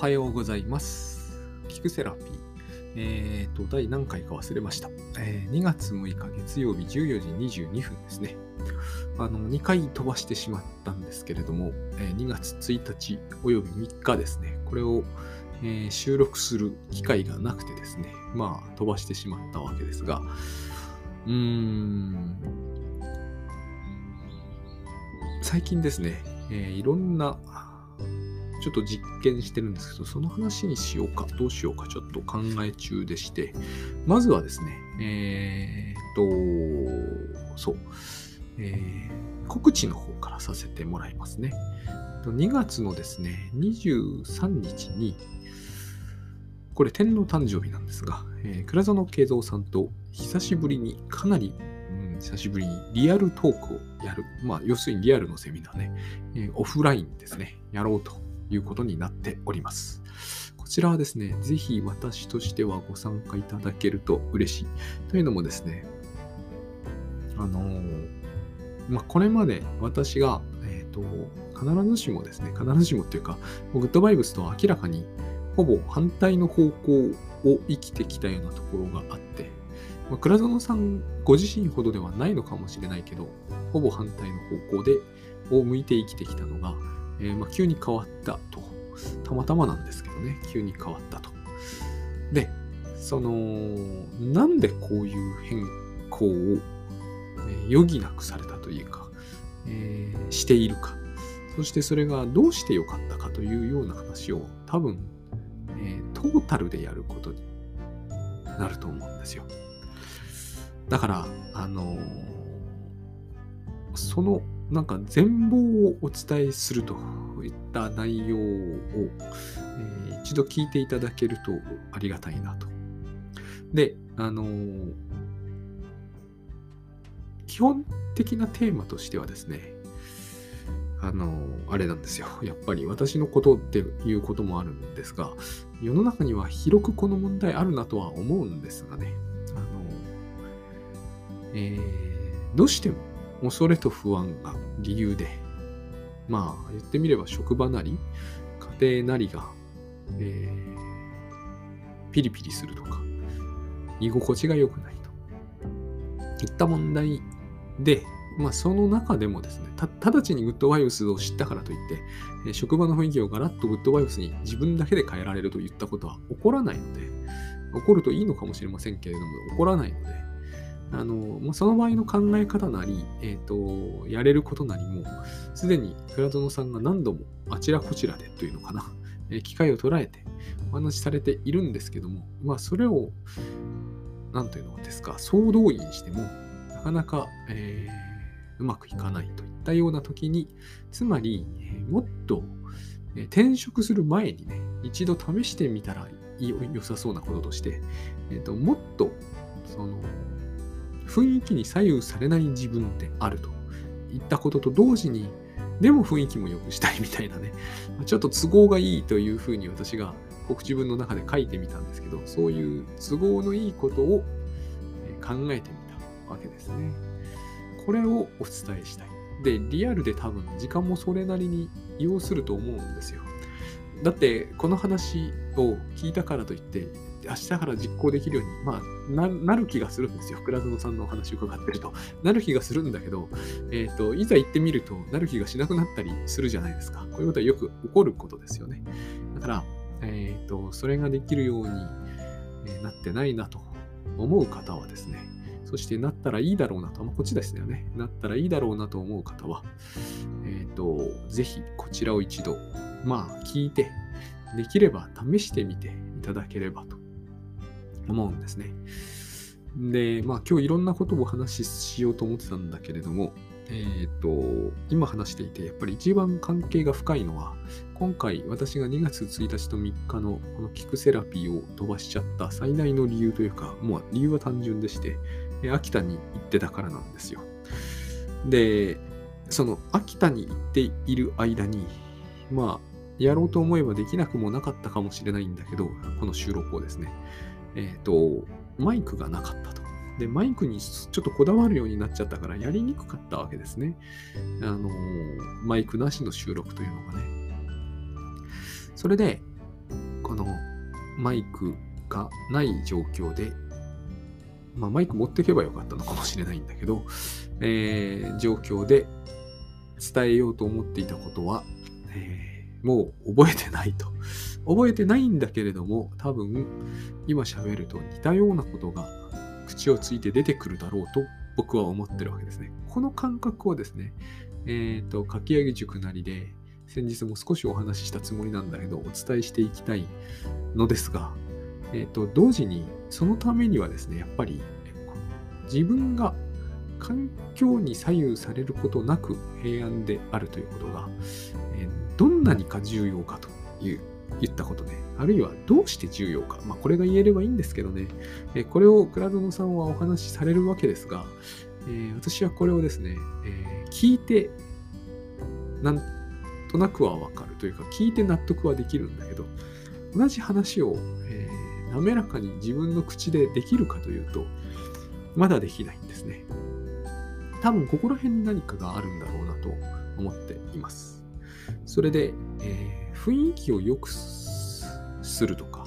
はようございます。キクセラピー。えっ、と、第何回か忘れました、えー2月6日月曜日14時22分ですね。あの、2回飛ばしてしまったんですけれども、えー2月1日および3日ですね。これを、えー収録する機会がなくてですね。まあ、飛ばしてしまったわけですが、うーん、最近ですね、えーいろんなちょっと実験してるんですけど、その話にしようか、どうしようか、ちょっと考え中でして、まずはですね、えーっと、そう、えー告知の方からさせてもらいますね。2月のですね、23日に、これ天皇誕生日なんですが、えー倉園慶三さんと久しぶりにかなり、うん、久しぶりにリアルトークをやる。まあ、要するにリアルのセミナーね、えーオフラインですね、やろうということになっております。こちらはですね、ぜひ私としてはご参加いただけると嬉しい。というのもですね、あのーまあ、これまで私が、えっ、と、必ずしもですね、必ずしもっていうか、グッドバイブスとは明らかにほぼ反対の方向を生きてきたようなところがあって、まあ、倉園さんご自身ほどではないのかもしれないけど、ほぼ反対の方向で、を向いて生きてきたのが、えーまあ、急に変わったと。たまたまなんですけどね、急に変わったと。で、その、なんでこういう変更を、え余儀なくされたというか、えーしているか。そしてそれがどうしてよかったかというような話を多分、えートータルでやることになると思うんですよ。だから、あのーそのなんか全貌をお伝えするといった内容を、えー一度聞いていただけるとありがたいなと。で、あのー基本的なテーマとしてはですね、あのーあれなんですよ。やっぱり私のことっていうこともあるんですが、世の中には広くこの問題あるなとは思うんですがね、あのーえーどうしても恐れと不安が理由で、まあ言ってみれば職場なり、家庭なりが、えーピリピリするとか、居心地が良くないと。いった問題で、まあその中でもですね、た直ちにグッドバイブスを知ったからといって、職場の雰囲気をガラッとグッドバイブスに自分だけで変えられるといったことは起こらないので、起こるといいのかもしれませんけれども、起こらないので、あのまあ、その場合の考え方なり、えーと、やれることなりも、すでに倉園さんが何度もあちらこちらでというのかな、え機会を捉えてお話しされているんですけども、まあ、それを、なんというのですか、総動員しても、なかなか、えーうまくいかないといったような時に、つまり、えもっと、え転職する前にね、一度試してみたらいい良さそうなこととして、えーともっと、その、雰囲気に左右されない自分であるといったことと同時に、でも雰囲気も良くしたいみたいなね、ちょっと都合がいいというふうに私が告知文の中で書いてみたんですけど、そういう都合のいいことを考えてみたわけですね。これをお伝えしたい。で、リアルで多分時間もそれなりに要すると思うんですよ。だって、この話を聞いたからといって、明日から実行できるように、まあ、ななる気がするんですよ。倉園さんのお話を伺ってると。なる気がするんだけど、えっ、と、いざ行ってみると、なる気がしなくなったりするじゃないですか。こういうことはよく起こることですよね。だから、えっ、と、それができるようになってないなと思う方はですね、そしてなったらいいだろうなと、まあ、こっちですよね。なったらいいだろうなと思う方は、えっ、と、ぜひこちらを一度、まあ、聞いて、できれば試してみていただければと思うんですね。で、まあ、今日いろんなことをお話ししようと思ってたんだけれども、えっ、と、今話していて、やっぱり一番関係が深いのは、今回私が2月1日と3日のこのキクセラピーを飛ばしちゃった最大の理由というか、もう理由は単純でして、秋田に行ってたからなんですよ。で、その秋田に行っている間に、まあ、やろうと思えばできなくもなかったかもしれないんだけど、この収録をですね、えっ、と、マイクがなかったと。で、マイクにちょっとこだわるようになっちゃったから、やりにくかったわけですね。あの、マイクなしの収録というのがね。それで、このマイクがない状況で、まあ、マイク持っていけばよかったのかもしれないんだけど、えー、状況で伝えようと思っていたことは、えー、もう覚えてないと。覚えてないんだけれども、多分今喋ると似たようなことが口をついて出てくるだろうと僕は思ってるわけですね。この感覚をですね、えっ、ー、と、かき上げ塾なりで先日も少しお話ししたつもりなんだけど、お伝えしていきたいのですが、えっ、ー、と、同時にそのためにはですね、やっぱり自分が環境に左右されることなく平安であるということが、え、どんなにか重要かという言ったことで、あるいはどうして重要か、まあ、これが言えればいいんですけどね、え、これを倉園さんはお話しされるわけですが、えー、私はこれをですね、え聞いて、なんとなくはわかるというか、聞いて納得はできるんだけど、同じ話を、え滑らかに自分の口でできるかというと、まだできないんですね。多分ここら辺に何かがあるんだろうなと思っています。それで、えー、雰囲気を良くするとか、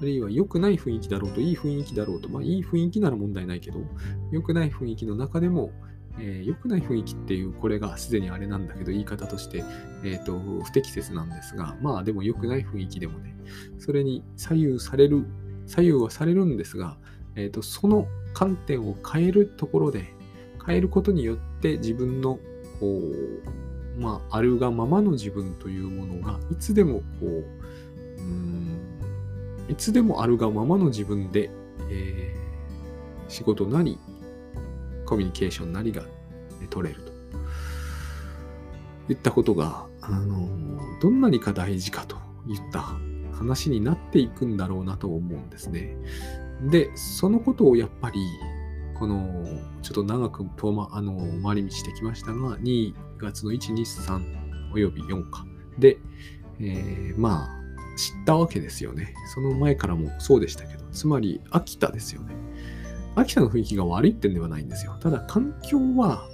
あるいは良くない雰囲気だろうと、いい雰囲気だろうと、まあいい雰囲気なら問題ないけど、良くない雰囲気の中でも、えー、良くない雰囲気っていう、これがすでにあれなんだけど、言い方として、え、ー、と、不適切なんですが、まあでも良くない雰囲気でもね、それに左右される、左右はされるんですが、え、ー、と、その観点を変えるところで、変えることによって自分のこう、まあ、あるがままの自分というものがいつでもこう、うんいつでもあるがままの自分で、えー、仕事なり、コミュニケーションなりが取れると。いったことが、あの、どんなにか大事かといった話になっていくんだろうなと思うんですね。で、そのことをやっぱり、この、ちょっと長く遠、ま、あの回り道してきましたが、2月の1、2、3および4か。で、えー、まあ、知ったわけですよね。その前からもそうでしたけど、つまり秋田ですよね。秋田の雰囲気が悪いってんではないんですよ。ただ環境は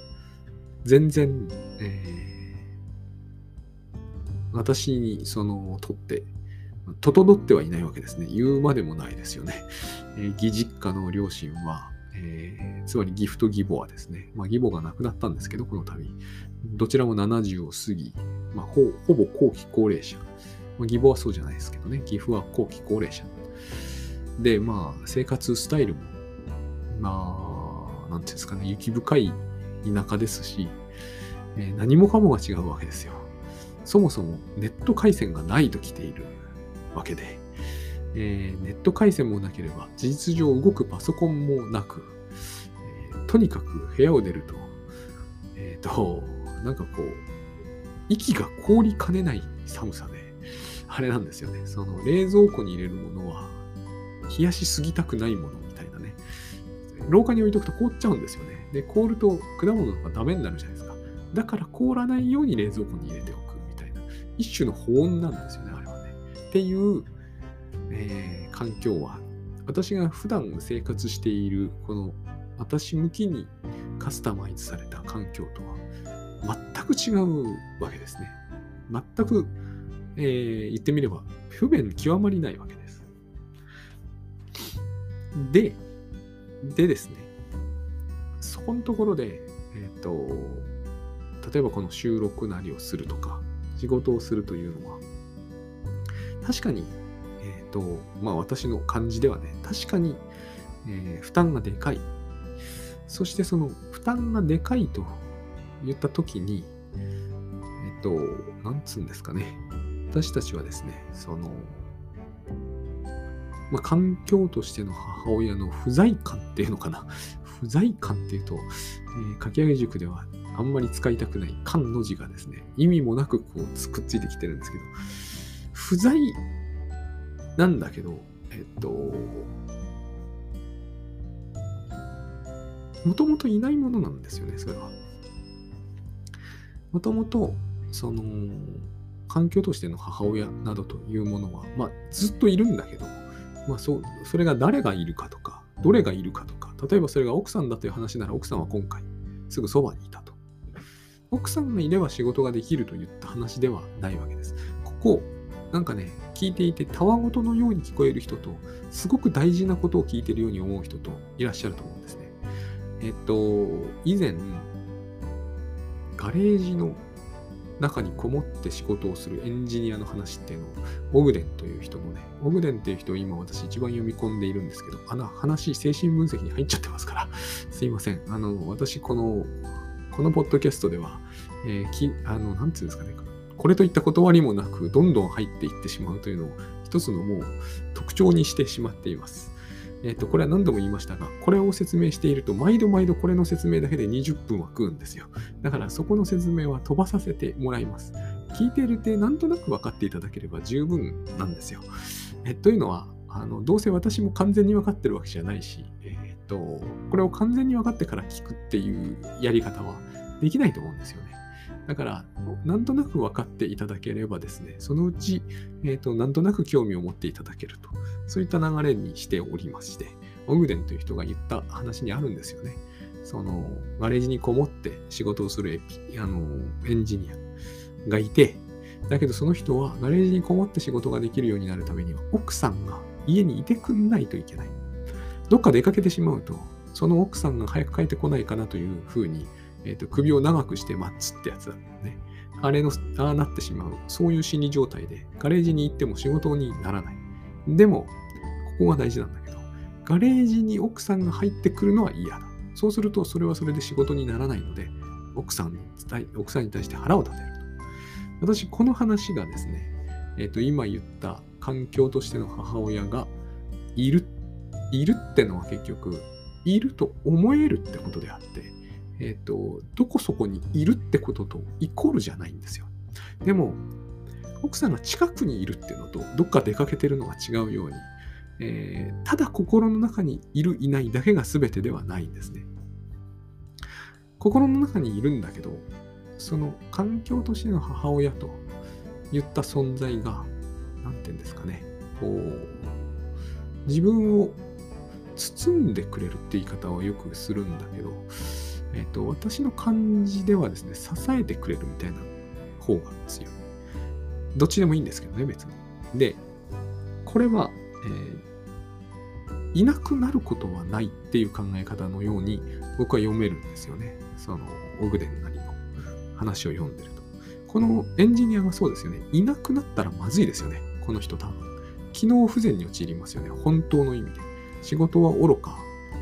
全然、えー、私にそのとって、整ってはいないわけですね。言うまでもないですよね。えー、義実家の両親は、えー、つまり義父と義母はですね、まあ、義母が亡くなったんですけど、この度。どちらも70を過ぎ、まあ、ほほぼ後期高齢者。まあ、義母はそうじゃないですけどね、義父は後期高齢者。で、まあ、生活スタイルも、まあ、なんていうんですかね、雪深い田舎ですし、えー、何もかもが違うわけですよ。そもそもネット回線がないと来ているわけで、えー、ネット回線もなければ、事実上動くパソコンもなく、えー、とにかく部屋を出ると、えっ、ー、と、なんかこう、息が凍りかねない寒さで、あれなんですよね。その冷蔵庫に入れるものは、冷やしすぎたくないものみたいなね。廊下に置いとくと凍っちゃうんですよね。で、凍ると果物とかダメになるじゃないですか。だから凍らないように冷蔵庫に入れておくみたいな。一種の保温なんですよね、あれはね。っていう、えー、環境は、私が普段生活している、この私向きにカスタマイズされた環境とは全く違うわけですね。全く、えー、言ってみれば不便極まりないわけです。で、でですね、そこのところで、えっ、ー、と、例えばこの収録なりをするとか、仕事をするというのは、確かにと、まあ私の感じではね、確かに、えー、負担がでかい。そしてその負担がでかいと言ったときに、えっと、なんつうんですかね。私たちはですね、その、まあ、環境としての母親の不在感っていうのかな。不在感っていうと、えー、かき上げ塾ではあんまり使いたくない感の字がですね、意味もなくこうくっついてきてるんですけど、不在なんだけど、えっと、もともといないものなんですよね、それは。もともと、その、環境としての母親などというものは、まあ、ずっといるんだけど、まあ、そそれが誰がいるかとか、どれがいるかとか、例えばそれが奥さんだという話なら、奥さんは今回、すぐそばにいたと。奥さんがいれば仕事ができるといった話ではないわけです。ここ、なんかね、聞いていてたわごとのように聞こえる人と、すごく大事なことを聞いているように思う人といらっしゃると思うんですね。えっと、以前、ガレージの中にこもって仕事をするエンジニアの話っていうのを、オグデンという人のね、オグデンっていう人を今私一番読み込んでいるんですけど、あの話、精神分析に入っちゃってますから、すいません。あの、私、この、このポッドキャストでは、えー、き、あの、なんていうんですかね、これといった断りもなく、どんどん入っていってしまうというのを、一つのもう特徴にしてしまっています。えっ、ー、と、これは何度も言いましたが、これを説明していると、毎度毎度これの説明だけで20分は食うんですよ。だからそこの説明は飛ばさせてもらいます。聞いているってなんとなく分かっていただければ十分なんですよ。えというのは、あのどうせ私も完全に分かってるわけじゃないし、えっ、ー、と、これを完全に分かってから聞くっていうやり方はできないと思うんですよね。だから、なんとなく分かっていただければですね、そのうち、え、ー、と、なんとなく興味を持っていただけると、そういった流れにしておりまして、オグデンという人が言った話にあるんですよね。その、ガレージにこもって仕事をするエピあのエンジニアがいて、だけどその人はガレージにこもって仕事ができるようになるためには、奥さんが家にいてくんないといけない。どっか出かけてしまうと、その奥さんが早く帰ってこないかなというふうにえ、ー、と、首を長くして待つってやつだね。あれの、ああなってしまう。そういう心理状態で、ガレージに行っても仕事にならない。でも、ここが大事なんだけど、ガレージに奥さんが入ってくるのは嫌だ。そうすると、それはそれで仕事にならないので、奥さん奥さんに対して腹を立てると。私、この話がですね、えっ、ー、と、今言った環境としての母親がいる、いるってのは結局、いると思えるってことであって、えっ、ー、と、どこそこにいるってこととイコールじゃないんですよ。でも、奥さんが近くにいるっていうのと、どっか出かけてるのが違うように、えー、ただ心の中にいる、いないだけが全てではないんですね。心の中にいるんだけど、その環境としての母親と言った存在が、何て言うんですかね、こう、自分を包んでくれるって言い方をよくするんだけど、えっ、と、私の感じではですね、支えてくれるみたいな方が強い。どっちでもいいんですけどね、別に。で、これは、えー、いなくなることはないっていう考え方のように僕は読めるんですよね。その、オグデンなりの話を読んでると。このエンジニアがそうですよね。いなくなったらまずいですよね。この人多分。機能不全に陥りますよね。本当の意味で。仕事は愚か。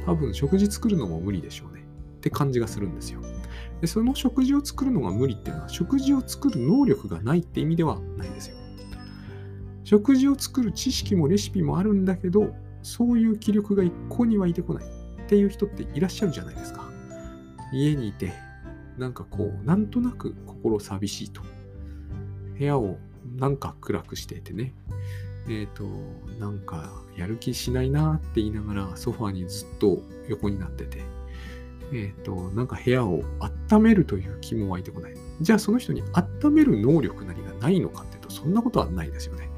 多分食事作るのも無理でしょうね。って感じがするんですよ。でその食事を作るのが無理っていうのは食事を作る能力がないって意味ではないんですよ。食事を作る知識もレシピもあるんだけどそういう気力が一向に湧いてこないっていう人っていらっしゃるじゃないですか。家にいてなんかこうなんとなく心寂しいと。部屋をなんか暗くしててね。えっ、ー、と、なんかやる気しないなって言いながらソファーにずっと横になってて。えっ、ー、と、なんか部屋を温めるという気も湧いてこない。じゃあその人に温める能力なりがないのかっていうと、そんなことはないですよね。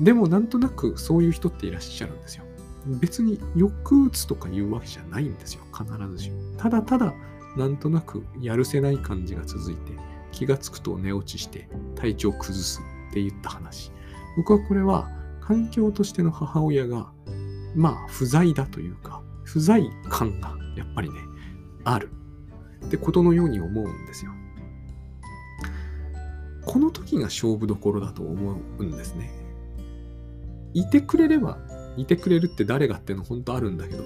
でもなんとなくそういう人っていらっしゃるんですよ。別に抑うつとかいうわけじゃないんですよ。必ずしも。ただただ、なんとなくやるせない感じが続いて、気がつくと寝落ちして体調崩すって言った話。僕はこれは環境としての母親が、まあ不在だというか、不在感がやっぱりね、あるってことのように思うんですよ。この時が勝負どころだと思うんですね。いてくれれば、いてくれるって誰がっての本当あるんだけど、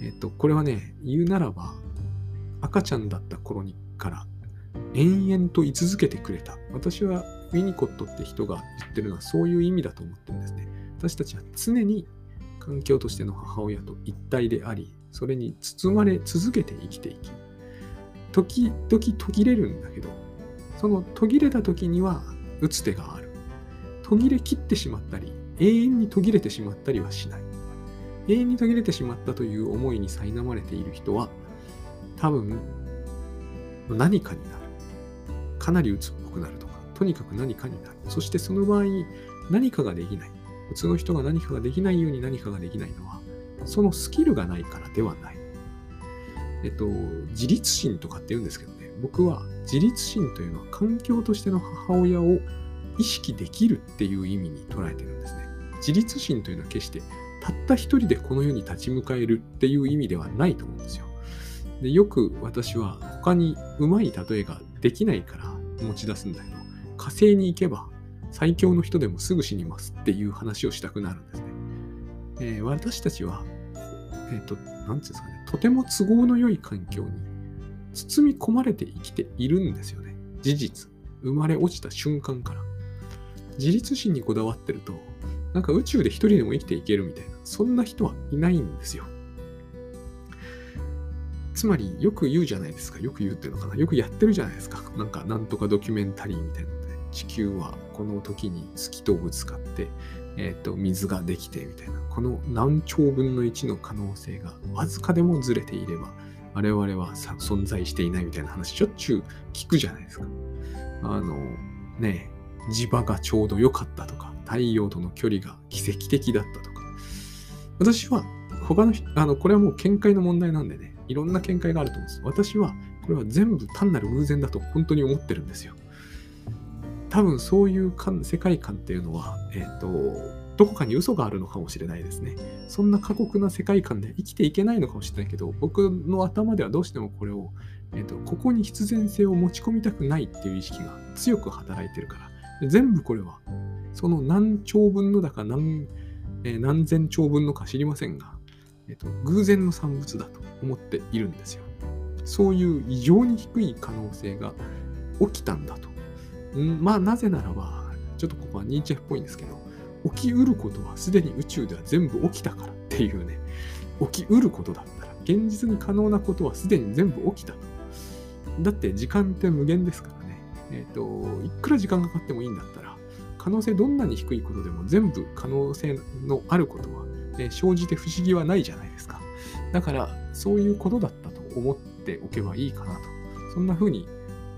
えっと、これはね、言うならば、赤ちゃんだった頃にから延々と居続けてくれた。私はウィニコットって人が言ってるのはそういう意味だと思ってるんですね。私たちは常に環境としての母親と一体であり、それに包まれ続けて生きていき、時々途切れるんだけど、その途切れた時には打つ手がある。途切れ切ってしまったり、永遠に途切れてしまったりはしない。永遠に途切れてしまったという思いに苛まれている人は、多分何かになる。かなり鬱っぽくなるとか、とにかく何かになる。そしてその場合、何かができない。普通の人が何かができないように何かができないのは、そのスキルがないからではない。えっと、自立心とかって言うんですけどね、僕は自立心というのは環境としての母親を意識できるっていう意味に捉えてるんですね。自立心というのは決してたった一人でこの世に立ち向かえるっていう意味ではないと思うんですよ。でよく私は他にうまい例えができないから持ち出すんだけど、火星に行けば最強の人でもすぐ死にますっていう話をしたくなるんですね。えー、私たちは、えっ、ー、と、なんていうんですかね、とても都合の良い環境に包み込まれて生きているんですよね。事実。生まれ落ちた瞬間から。自立心にこだわってると、なんか宇宙で一人でも生きていけるみたいな、そんな人はいないんですよ。つまり、よく言うじゃないですか。よく言うっていうのかな。よくやってるじゃないですか。なんか、なんとかドキュメンタリーみたいな、地球はこの時に月とぶつかって、え、ー、と、水ができてみたいな。この何兆分の1の可能性がわずかでもずれていれば、我々は存在していないみたいな話、しょっちゅう聞くじゃないですか。あの、ね磁場がちょうど良かったとか、太陽との距離が奇跡的だったとか。私は、他の、あの、これはもう見解の問題なんでね、いろんな見解があると思うんです。私は、これは全部単なる偶然だと本当に思ってるんですよ。多分そういう世界観っていうのは、えっ、ー、と、どこかに嘘があるのかもしれないですね。そんな過酷な世界観で生きていけないのかもしれないけど、僕の頭ではどうしてもこれを、え、ー、と、ここに必然性を持ち込みたくないっていう意識が強く働いてるから、全部これは、その何兆分のだか何,、えー、何千兆分のか知りませんが、え、ー、と、偶然の産物だと思っているんですよ。そういう異常に低い可能性が起きたんだと。んまあ、なぜならば、ちょっとここはニーチェっぽいんですけど、起きうることはすでに宇宙では全部起きたからっていうね、起きうることだったら、現実に可能なことはすでに全部起きたと。だって時間って無限ですからね。えっ、ー、と、いくら時間かかってもいいんだったら、可能性どんなに低いことでも全部可能性のあることは、ね、生じて不思議はないじゃないですか。だから、そういうことだったと思っておけばいいかなと。そんな風に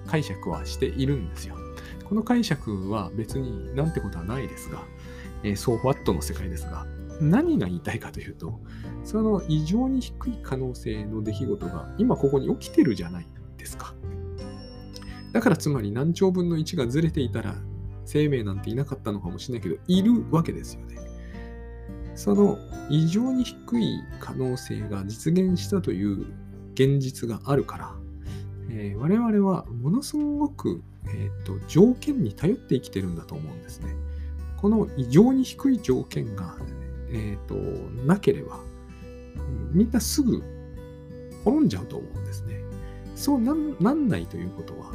解釈はしているんですよ。この解釈は別になんてことはないですが、えー、ソーファットの世界ですが、何が言いたいかというと、その異常に低い可能性の出来事が今ここに起きてるじゃないですか。だからつまり何兆分の1がずれていたら生命なんていなかったのかもしれないけど、いるわけですよね。その異常に低い可能性が実現したという現実があるから、えー、我々はものすごくえーと、条件に頼って生きてるんだと思うんですね。この異常に低い条件が、えーと、なければ、みんなすぐ滅んじゃうと思うんですね。そうなんないということは、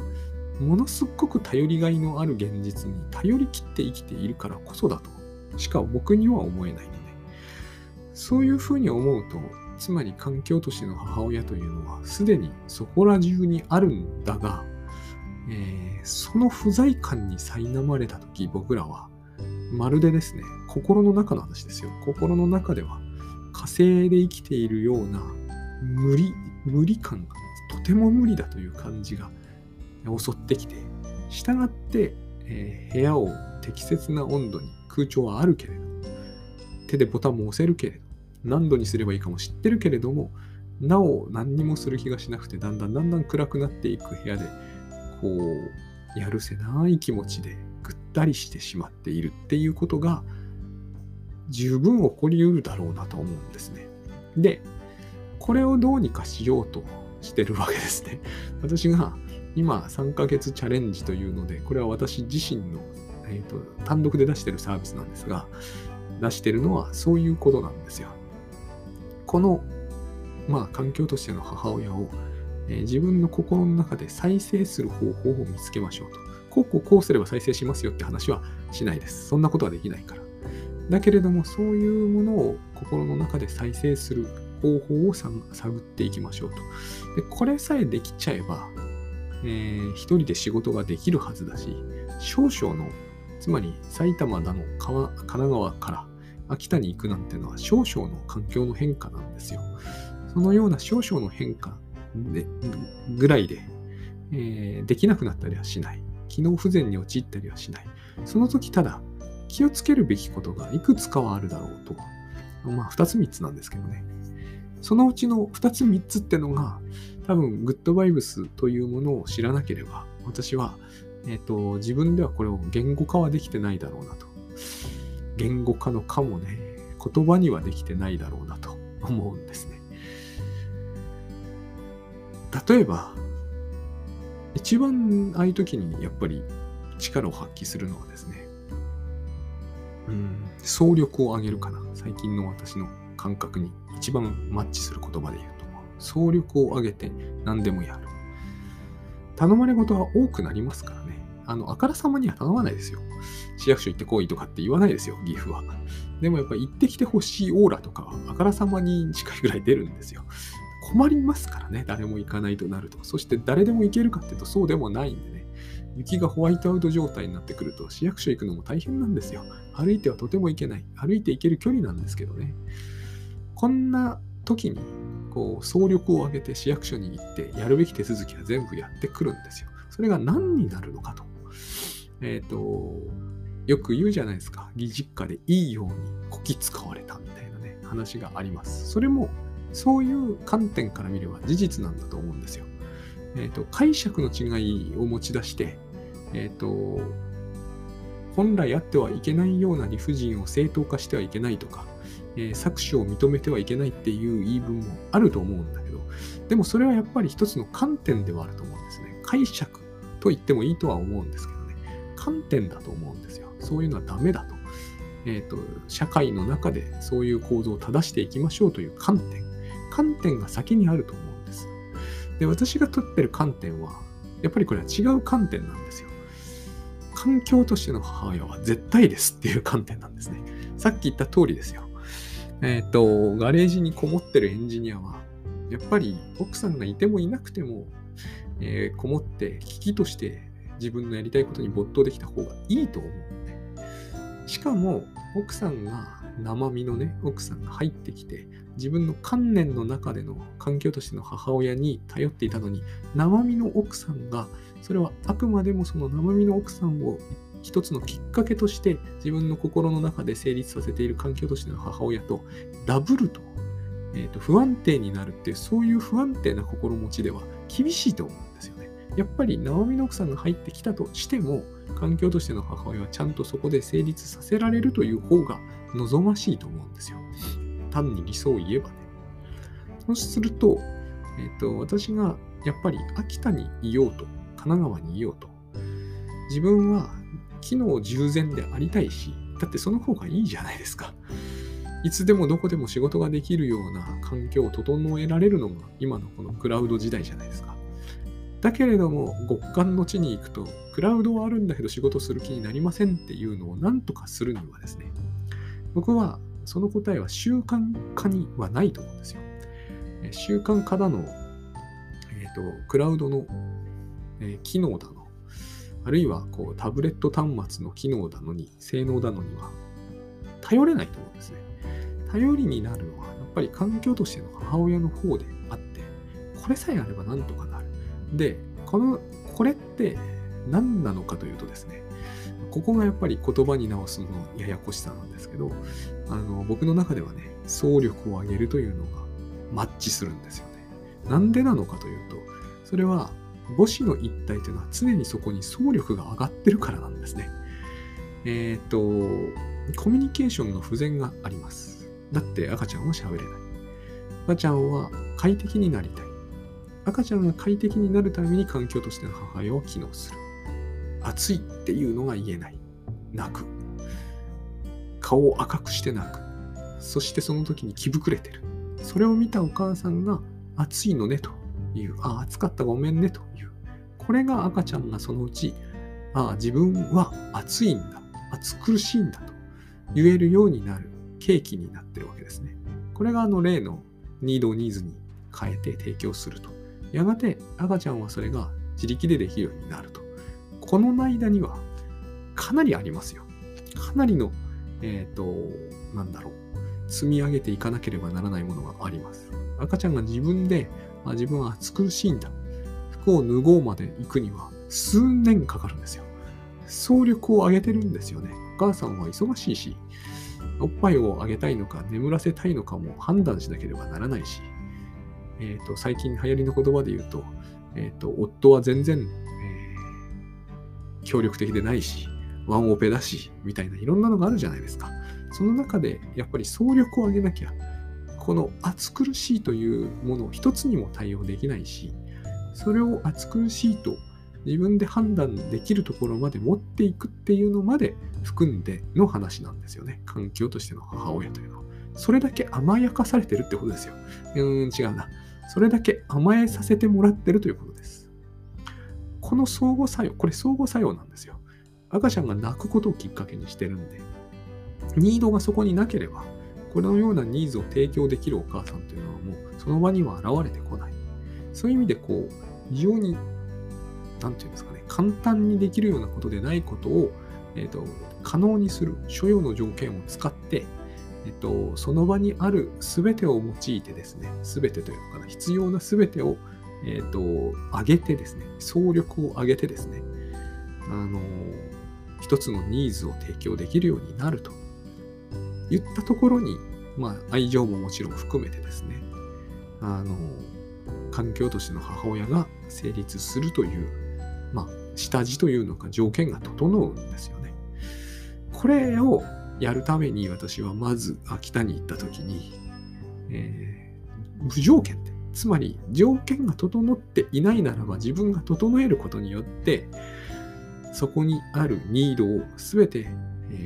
ものすごく頼りがいのある現実に頼りきって生きているからこそだとしか僕には思えないので、そういうふうに思うと、つまり環境としての母親というのはすでにそこら中にあるんだが、えー、その不在感に苛まれた時僕らはまるでですね心の中の話ですよ。心の中では火星で生きているような無理無理感がとても無理だという感じが襲ってきて従って、えー、部屋を適切な温度に空調はあるけれど手でボタンも押せるけれど何度にすればいいかも知ってるけれどもなお何にもする気がしなくてだんだんだんだん暗くなっていく部屋でこう、やるせない気持ちでぐったりしてしまっているっていうことが十分起こりうるだろうなと思うんですね。で、これをどうにかしようとしてるわけですね。私が今3ヶ月チャレンジというので、これは私自身の、えーと、単独で出してるサービスなんですが、出してるのはそういうことなんですよ。この、まあ、環境としての母親をえ、自分の心の中で再生する方法を見つけましょうと。こうこうこうすれば再生しますよって話はしないです。そんなことはできないから。だけれども、そういうものを心の中で再生する方法を探っていきましょうと。でこれさえできちゃえば、えー、一人で仕事ができるはずだし、少々の、つまり埼玉だの神奈川から秋田に行くなんてのは少々の環境の変化なんですよ。そのような少々の変化でぐらいで、えー、できなくなったりはしない。機能不全に陥ったりはしない。その時ただ気をつけるべきことがいくつかはあるだろうと。まあ、2つ3つなんですけどね。そのうちの2つ3つってのが、多分、グッドバイブスというものを知らなければ、私は、えっ、と、自分ではこれを言語化はできてないだろうなと。言語化のかもね、言葉にはできてないだろうなと思うんですね。例えば、一番ああいう時にやっぱり力を発揮するのはですね、うん、総力を上げるかな。最近の私の感覚に一番マッチする言葉で言うと、総力を上げて何でもやる。頼まれ事は多くなりますからね。あの、あからさまには頼まないですよ。市役所行ってこいとかって言わないですよ、岐阜は。でもやっぱり行ってきてほしいオーラとかはあからさまに近いぐらい出るんですよ。困りますからね、誰も行かないとなると。そして誰でも行けるかっていうとそうでもないんでね。雪がホワイトアウト状態になってくると市役所行くのも大変なんですよ。歩いてはとても行けない。歩いて行ける距離なんですけどね。こんな時にこう総力を挙げて市役所に行ってやるべき手続きは全部やってくるんですよ。それが何になるのかと。えっ、ー、と、よく言うじゃないですか。義実家でいいようにこき使われたみたいなね、話があります。それもそういう観点から見れば事実なんだと思うんですよ。え、ー、と、解釈の違いを持ち出して、え、ー、と、本来あってはいけないような理不尽を正当化してはいけないとか、えー、搾取を認めてはいけないっていう言い分もあると思うんだけど、でもそれはやっぱり一つの観点ではあると思うんですね。解釈と言ってもいいとは思うんですけどね。観点だと思うんですよ。そういうのはダメだと。えっ、ー、と、社会の中でそういう構造を正していきましょうという観点。観点が先にあると思うんです。で、私が取ってる観点は、やっぱりこれは違う観点なんですよ。環境としての母親は絶対ですっていう観点なんですね。さっき言った通りですよ。えっ、ー、と、ガレージにこもってるエンジニアは、やっぱり奥さんがいてもいなくても、えー、こもって危機として自分のやりたいことに没頭できた方がいいと思う。しかも、奥さんが生身のね、奥さんが入ってきて、自分の観念の中での環境としての母親に頼っていたのに、生身の奥さんが、それはあくまでもその生身の奥さんを一つのきっかけとして自分の心の中で成立させている環境としての母親とダブルと,、えーと、不安定になるってそういう不安定な心持ちでは厳しいと思うんですよね。やっぱり生身の奥さんが入ってきたとしても環境としての母親はちゃんとそこで成立させられるという方が望ましいと思うんですよ。単に理想を言えばね。そうすると、えっ、ー、と、私がやっぱり秋田にいようと、神奈川にいようと、自分は機能従前でありたいし、だってその方がいいじゃないですか。いつでもどこでも仕事ができるような環境を整えられるのが今のこのクラウド時代じゃないですか。だけれども、極寒の地に行くと、クラウドはあるんだけど仕事する気になりませんっていうのを何とかするにはですね、僕はその答えは習慣化にはないと思うんですよ。習慣化だの、えーと、クラウドの、えー、機能だの、あるいはこうタブレット端末の機能だのに、性能だのには頼れないと思うんですね。頼りになるのはやっぱり環境としての母親の方であって、これさえあればなんとかなる。で、この、これって何なのかというとですね、ここがやっぱり言葉に直すのややこしさなんですけど、あの僕の中ではね、総力を上げるというのがマッチするんですよね。なんでなのかというと、それは母子の一体というのは常にそこに総力が上がってるからなんですね。えっ、と、コミュニケーションの不全があります。だって赤ちゃんは喋れない。赤ちゃんは快適になりたい。赤ちゃんが快適になるために環境としての母親は機能する。暑いっていうのが言えない。泣く。顔を赤くして泣く。そしてその時に気膨れてる。それを見たお母さんが暑いのねという。あ、暑かったごめんねという。これが赤ちゃんがそのうち、ああ、自分は暑いんだ。暑苦しいんだと言えるようになる契機になってるわけですね。これがあの例のニードをニーズに変えて提供すると。やがて赤ちゃんはそれが自力でできるようになると。この間にはかなりありますよ。かなりの、えっ、ー、と、なんだろう。積み上げていかなければならないものがあります。赤ちゃんが自分で、あ自分は暑苦しいんだ。服を脱ごうまで行くには数年かかるんですよ。総力を上げてるんですよね。お母さんは忙しいし、おっぱいをあげたいのか眠らせたいのかも判断しなければならないし、えーと、最近流行りの言葉で言うと,、えーと、夫は全然協力的でないし、ワンオペだし、みたいないろんなのがあるじゃないですか。その中でやっぱり総力を上げなきゃ、この暑苦しいというものを一つにも対応できないし、それを暑苦しいと自分で判断できるところまで持っていくっていうのまで含んでの話なんですよね。環境としての母親というのは。それだけ甘やかされてるってことですよ。うーん、違うな。それだけ甘えさせてもらってるということです。この相互作用、これ相互作用なんですよ。赤ちゃんが泣くことをきっかけにしてるんで、ニードがそこになければ、このようなニーズを提供できるお母さんというのはもうその場には現れてこない。そういう意味でこう、非常に、なんていうんですかね、簡単にできるようなことでないことを、えっ、ー、と、可能にする所要の条件を使って、えっと、その場にある全てを用いてですね、全てというのかな、必要な全てを、えっと、上げてですね、総力を上げてですね、あの、一つのニーズを提供できるようになると言ったところに、まあ、愛情ももちろん含めてですね、あの、環境としての母親が成立するという、まあ、下地というのか条件が整うんですよね。これをやるために私はまず秋田に行った時に、えー、無条件で、つまり条件が整っていないならば自分が整えることによって、そこにあるニードを全て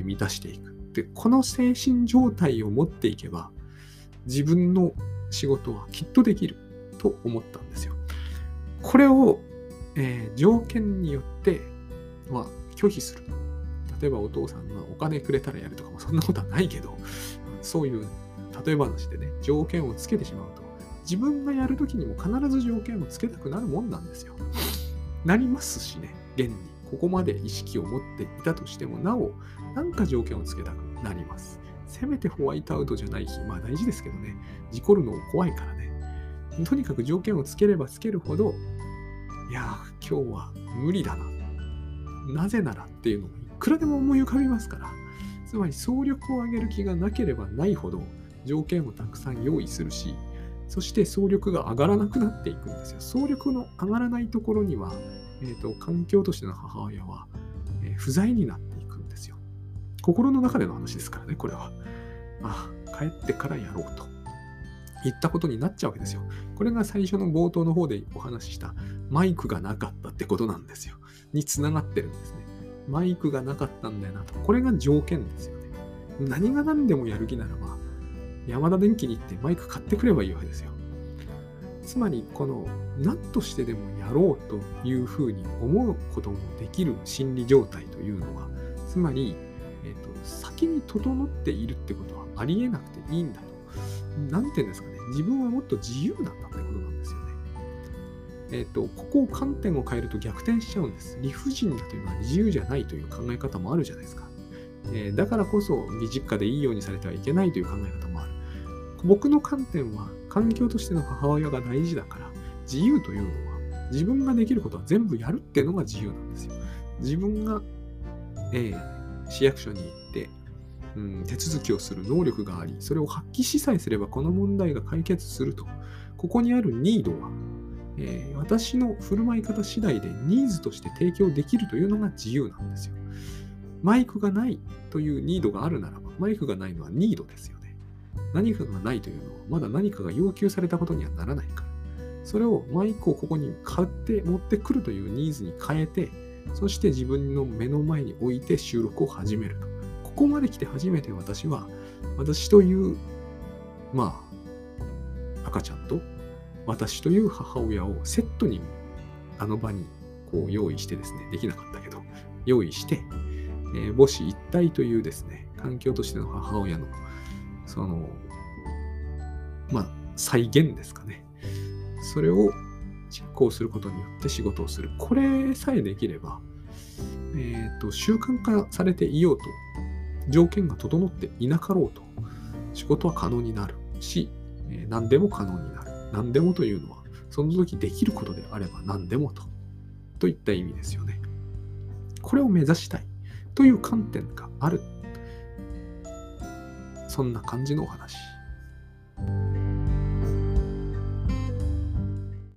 満たしていく。で、この精神状態を持っていけば、自分の仕事はきっとできると思ったんですよ。これを、えー、条件によって、ま、拒否する。例えばお父さんがお金くれたらやるとかもそんなことはないけど、そういう例え話でね、条件をつけてしまうと、自分がやるときにも必ず条件をつけたくなるもんなんですよ。なりますしね、現に。ここまで意識を持っていたとしても、なお、なんか条件をつけたくなります。せめてホワイトアウトじゃない日、まあ大事ですけどね、事故るの怖いからね。とにかく条件をつければつけるほど、いや今日は無理だな。なぜならっていうのをいくらでも思い浮かびますから。つまり総力を上げる気がなければないほど条件をたくさん用意するし、そして総力が上がらなくなっていくんですよ。総力の上がらないところには、えーと、環境としての母親は、えー、不在になっていくんですよ。心の中での話ですからね、これは。ああ、帰ってからやろうと。言ったことになっちゃうわけですよ。これが最初の冒頭の方でお話ししたマイクがなかったってことなんですよ。につながってるんですね。マイクがなかったんだよなと。これが条件ですよね。何が何でもやる気ならば、山田電機に行ってマイク買ってくればいいわけですよ。つまり、この何としてでもやろうというふうに思うこともできる心理状態というのは、つまり、えーと、先に整っているってことはありえなくていいんだと。なんて言うんですかね。自分はもっと自由なんだってことなんですよね。えっ、ー、と、ここを観点を変えると逆転しちゃうんです。理不尽だというのは自由じゃないという考え方もあるじゃないですか。えー、だからこそ、義実家でいいようにされてはいけないという考え方もある。僕の観点は、環境としての母親が大事だから、自由というのは、自分ができることは全部やるっていうのが自由なんですよ。自分が、えー、市役所に行って、うん、手続きをする能力があり、それを発揮しさえすればこの問題が解決すると。ここにあるニードは、えー、私の振る舞い方次第でニーズとして提供できるというのが自由なんですよ。マイクがないというニードがあるならば、マイクがないのはニードですよ。何かがないというのは、まだ何かが要求されたことにはならないから。それをマイクをここに買って持ってくるというニーズに変えて、そして自分の目の前に置いて収録を始めると。ここまで来て初めて私は、私という、まあ、赤ちゃんと私という母親をセットにあの場にこう用意してですね、できなかったけど、用意して、えー、母子一体というですね、環境としての母親の、その、まあ、再現ですかね。それを実行することによって仕事をする。これさえできれば、えっ、ー、と、習慣化されていようと条件が整っていなかろうと、仕事は可能になるし、え何でも可能になる。何でもというのは、その時できることであれば何でもと、といった意味ですよね。これを目指したいという観点がある。そんな感じのお話。